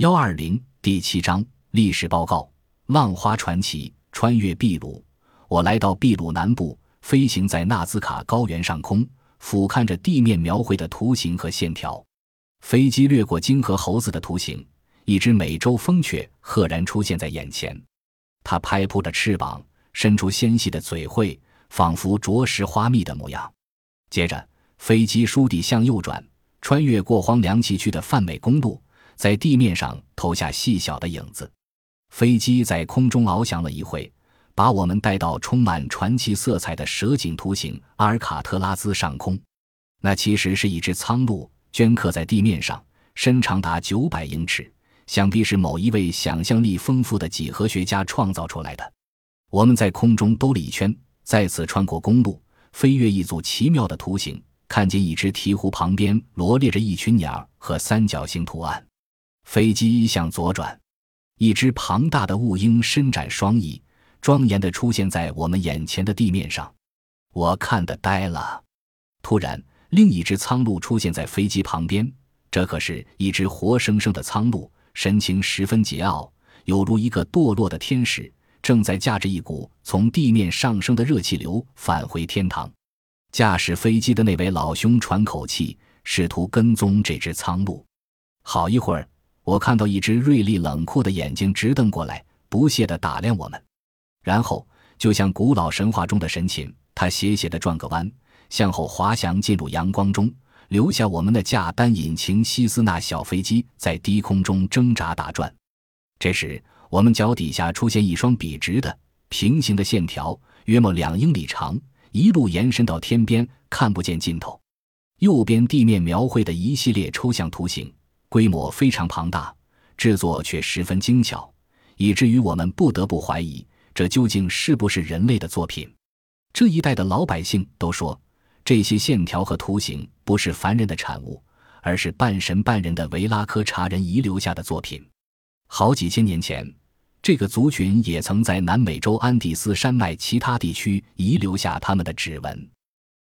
幺二零第七章历史报告：浪花传奇，穿越秘鲁。我来到秘鲁南部，飞行在纳兹卡高原上空，俯瞰着地面描绘的图形和线条。飞机掠过金河猴子的图形，一只美洲蜂雀赫然出现在眼前。它拍扑着翅膀，伸出纤细的嘴喙，仿佛啄食花蜜的模样。接着，飞机倏地向右转，穿越过荒凉崎岖的泛美公路。在地面上投下细小的影子，飞机在空中翱翔了一会，把我们带到充满传奇色彩的蛇颈图形阿尔卡特拉兹上空。那其实是一只苍鹭镌刻在地面上，身长达九百英尺，想必是某一位想象力丰富的几何学家创造出来的。我们在空中兜了一圈，再次穿过公路，飞越一组奇妙的图形，看见一只鹈鹕旁边罗列着一群鸟和三角形图案。飞机向左转，一只庞大的雾鹰伸展双翼，庄严地出现在我们眼前的地面上。我看得呆了。突然，另一只苍鹭出现在飞机旁边。这可是一只活生生的苍鹭，神情十分桀骜，犹如一个堕落的天使，正在驾着一股从地面上升的热气流返回天堂。驾驶飞机的那位老兄喘口气，试图跟踪这只苍鹭。好一会儿。我看到一只锐利冷酷的眼睛直瞪过来，不屑地打量我们，然后就像古老神话中的神禽，它斜斜地转个弯，向后滑翔进入阳光中，留下我们的架单引擎希斯纳小飞机在低空中挣扎打转。这时，我们脚底下出现一双笔直的平行的线条，约莫两英里长，一路延伸到天边，看不见尽头。右边地面描绘的一系列抽象图形。规模非常庞大，制作却十分精巧，以至于我们不得不怀疑这究竟是不是人类的作品。这一代的老百姓都说，这些线条和图形不是凡人的产物，而是半神半人的维拉科查人遗留下的作品。好几千年前，这个族群也曾在南美洲安第斯山脉其他地区遗留下他们的指纹。